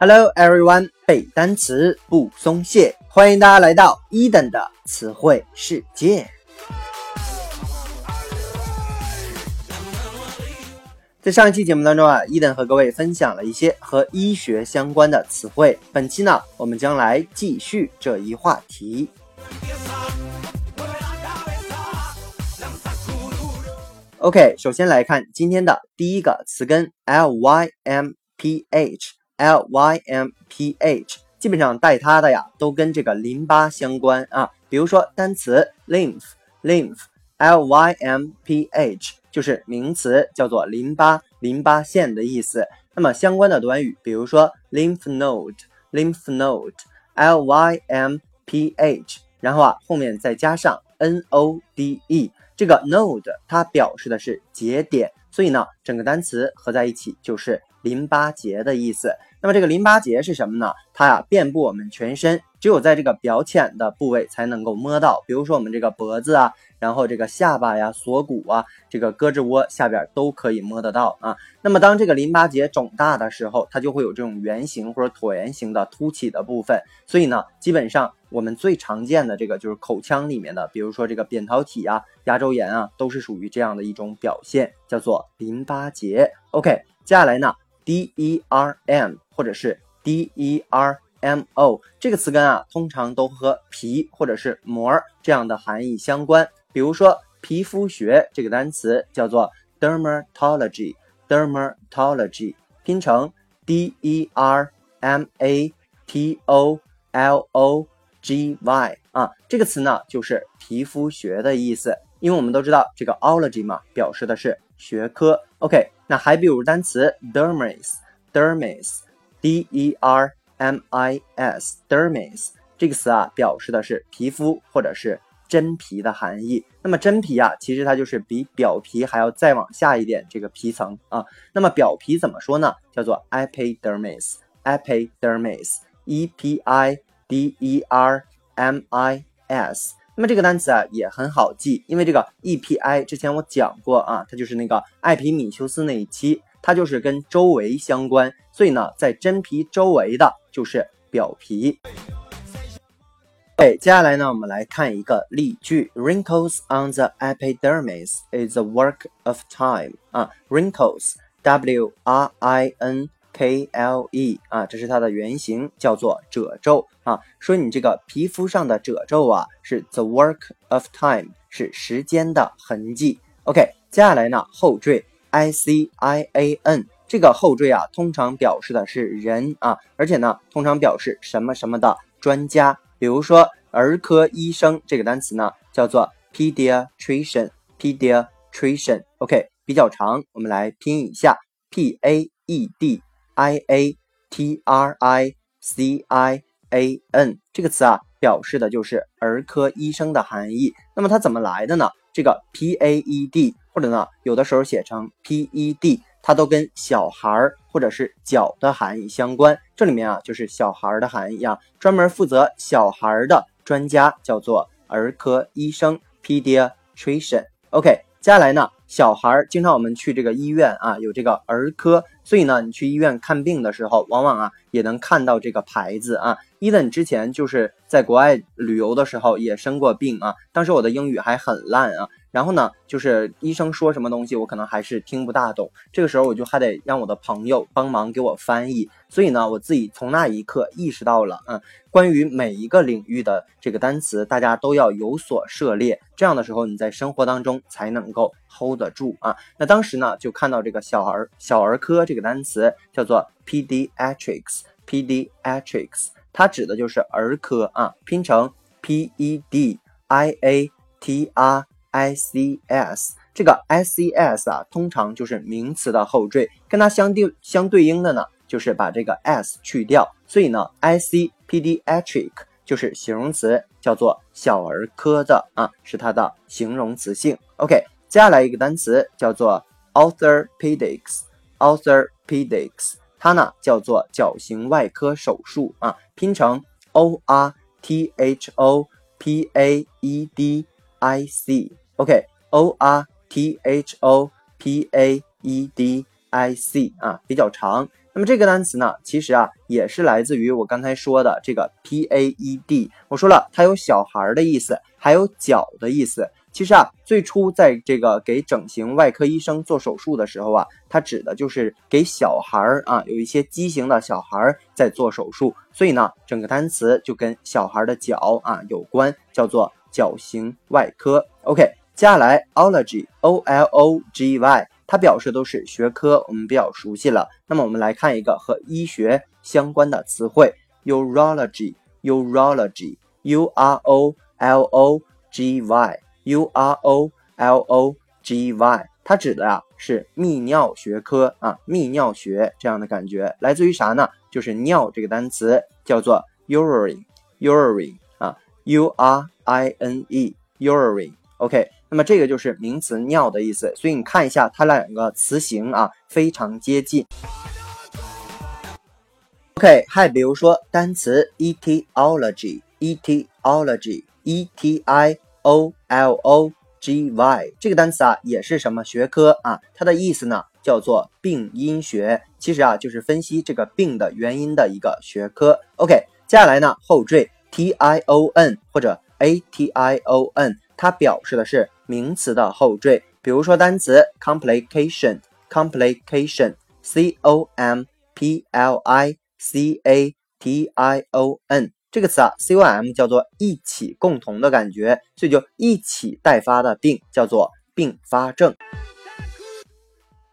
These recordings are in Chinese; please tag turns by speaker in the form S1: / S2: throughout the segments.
S1: Hello everyone，背单词不松懈，欢迎大家来到一等的词汇世界。在上一期节目当中啊，伊登和各位分享了一些和医学相关的词汇。本期呢，我们将来继续这一话题。OK，首先来看今天的第一个词根 L Y M P H。L Y M P H，基本上带它的呀，都跟这个淋巴相关啊。比如说单词 lymph，lymph，L Y M P H 就是名词，叫做淋巴、淋巴腺的意思。那么相关的短语，比如说 lymph node，lymph node，L Y M P H，然后啊后面再加上 N O D E，这个 node 它表示的是节点，所以呢整个单词合在一起就是淋巴结的意思。那么这个淋巴结是什么呢？它呀遍布我们全身，只有在这个表浅的部位才能够摸到。比如说我们这个脖子啊，然后这个下巴呀、锁骨啊、这个胳肢窝下边都可以摸得到啊。那么当这个淋巴结肿大的时候，它就会有这种圆形或者椭圆形的凸起的部分。所以呢，基本上我们最常见的这个就是口腔里面的，比如说这个扁桃体啊、牙周炎啊，都是属于这样的一种表现，叫做淋巴结。OK，接下来呢？D E R M 或者是 D E R M O 这个词根啊，通常都和皮或者是膜这样的含义相关。比如说皮肤学这个单词叫做 dermatology，dermatology 拼成 D E R M A T O L O G Y 啊，这个词呢就是皮肤学的意思。因为我们都知道这个 ology 嘛，表示的是学科。OK。那还比如单词 dermis，dermis，d e r m i s，dermis 这个词啊，表示的是皮肤或者是真皮的含义。那么真皮啊，其实它就是比表皮还要再往下一点这个皮层啊。那么表皮怎么说呢？叫做 epidermis，epidermis，e p i d e r m i s。那么这个单词啊也很好记，因为这个 EPI 之前我讲过啊，它就是那个艾皮米修斯那一期，它就是跟周围相关，所以呢，在真皮周围的就是表皮。对，接下来呢，我们来看一个例句：Wrinkles on the epidermis is a work of time 啊，wrinkles，W R I N。K L E 啊，这是它的原型，叫做褶皱啊。说你这个皮肤上的褶皱啊，是 the work of time，是时间的痕迹。OK，接下来呢，后缀 I C I A N，这个后缀啊，通常表示的是人啊，而且呢，通常表示什么什么的专家。比如说儿科医生这个单词呢，叫做 pediatrician，pediatrician。OK，比较长，我们来拼一下 P A E D。I A T R I C I A N 这个词啊，表示的就是儿科医生的含义。那么它怎么来的呢？这个 P A E D 或者呢，有的时候写成 P E D，它都跟小孩儿或者是脚的含义相关。这里面啊，就是小孩儿的含义啊，专门负责小孩儿的专家叫做儿科医生 （pediatrician）。OK，接下来呢？小孩儿经常我们去这个医院啊，有这个儿科，所以呢，你去医院看病的时候，往往啊也能看到这个牌子啊。伊森之前就是在国外旅游的时候也生过病啊，当时我的英语还很烂啊。然后呢，就是医生说什么东西，我可能还是听不大懂。这个时候我就还得让我的朋友帮忙给我翻译。所以呢，我自己从那一刻意识到了，嗯，关于每一个领域的这个单词，大家都要有所涉猎。这样的时候，你在生活当中才能够 hold 得住啊。那当时呢，就看到这个小儿小儿科这个单词叫做 pediatrics，pediatrics，它指的就是儿科啊，拼成 p e d i a t r。I C S 这个 I C S 啊，通常就是名词的后缀，跟它相对相对应的呢，就是把这个 S 去掉，所以呢，I C pediatric 就是形容词，叫做小儿科的啊，是它的形容词性。OK，接下来一个单词叫做 orthopedics，orthopedics 它呢叫做矫形外科手术啊，拼成 O R T H O P A E D。I C OK O R T H O p a e d i c 啊，比较长。那么这个单词呢，其实啊也是来自于我刚才说的这个 p a e d。我说了，它有小孩的意思，还有脚的意思。其实啊，最初在这个给整形外科医生做手术的时候啊，它指的就是给小孩儿啊，有一些畸形的小孩儿在做手术。所以呢，整个单词就跟小孩的脚啊有关，叫做脚型外科。OK，接下来 ology，o l o g y。它表示都是学科，我们比较熟悉了。那么我们来看一个和医学相关的词汇，urology，urology，u r o l o g y，u r o l o g y，它指的呀是泌尿学科啊，泌尿学这样的感觉，来自于啥呢？就是尿这个单词叫做 urine，urine，u r i n e，urine，OK。那么这个就是名词尿的意思，所以你看一下它两个词形啊，非常接近。OK，还比如说单词 etiology，etiology，e t i o l o g y 这个单词啊，也是什么学科啊？它的意思呢叫做病因学，其实啊就是分析这个病的原因的一个学科。OK，接下来呢后缀 t i o n 或者 a t i o n，它表示的是。名词的后缀，比如说单词 complication，complication，c o m p l i c a t i o n 这个词啊，c o m 叫做一起共同的感觉，所以就一起带发的病叫做并发症。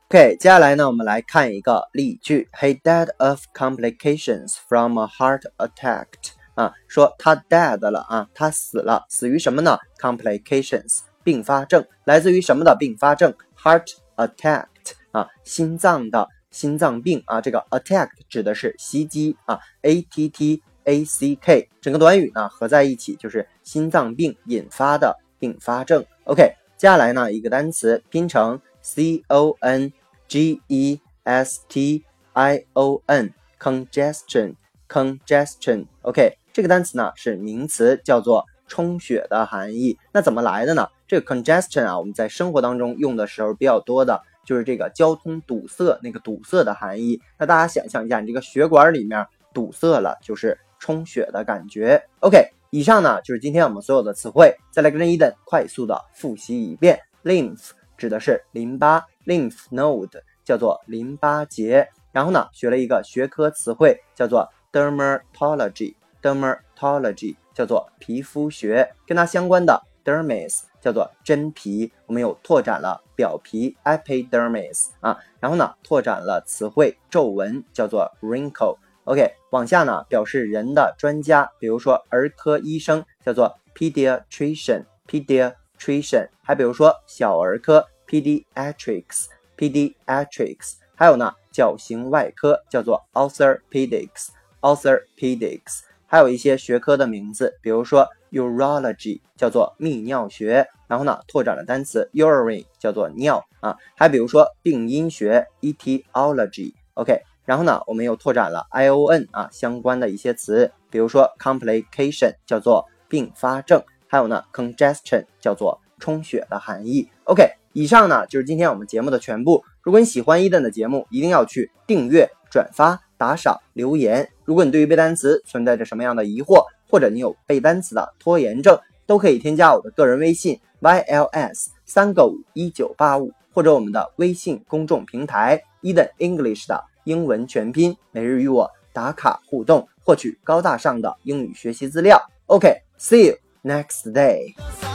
S1: OK，接下来呢，我们来看一个例句：He died of complications from a heart attack。啊，说他 dead 了啊，他死了，死于什么呢？Complications。并发症来自于什么的并发症？Heart attack 啊，心脏的心脏病啊。这个 attack 指的是袭击啊，a t t a c k 整个短语呢合在一起就是心脏病引发的并发症。OK，接下来呢一个单词拼成 c o n g e s t i o n，congestion，congestion。OK，这个单词呢是名词，叫做充血的含义。那怎么来的呢？这个 congestion 啊，我们在生活当中用的时候比较多的就是这个交通堵塞那个堵塞的含义。那大家想象一下，你这个血管里面堵塞了，就是充血的感觉。OK，以上呢就是今天我们所有的词汇。再来跟着伊登快速的复习一遍：lymph 指的是淋巴，lymph node 叫做淋巴结。然后呢，学了一个学科词汇叫做 dermatology dermatology 叫做皮肤学，跟它相关的 dermis。叫做真皮，我们又拓展了表皮 epidermis 啊，然后呢拓展了词汇皱纹，叫做 wrinkle。OK，往下呢表示人的专家，比如说儿科医生叫做 pediatrician，pediatrician，还比如说小儿科 pediatrics，pediatrics，还有呢脚形外科叫做 orthopedics，orthopedics，还有一些学科的名字，比如说 urology 叫做泌尿学。然后呢，拓展了单词 urine 叫做尿啊，还比如说病因学 etiology，OK。然后呢，我们又拓展了 ion 啊相关的一些词，比如说 complication 叫做并发症，还有呢 congestion 叫做充血的含义。OK，以上呢就是今天我们节目的全部。如果你喜欢伊顿的节目，一定要去订阅、转发、打赏、留言。如果你对于背单词存在着什么样的疑惑，或者你有背单词的拖延症，都可以添加我的个人微信。yls 三个五一九八五，或者我们的微信公众平台 Eden English 的英文全拼，每日与我打卡互动，获取高大上的英语学习资料。OK，see you next day。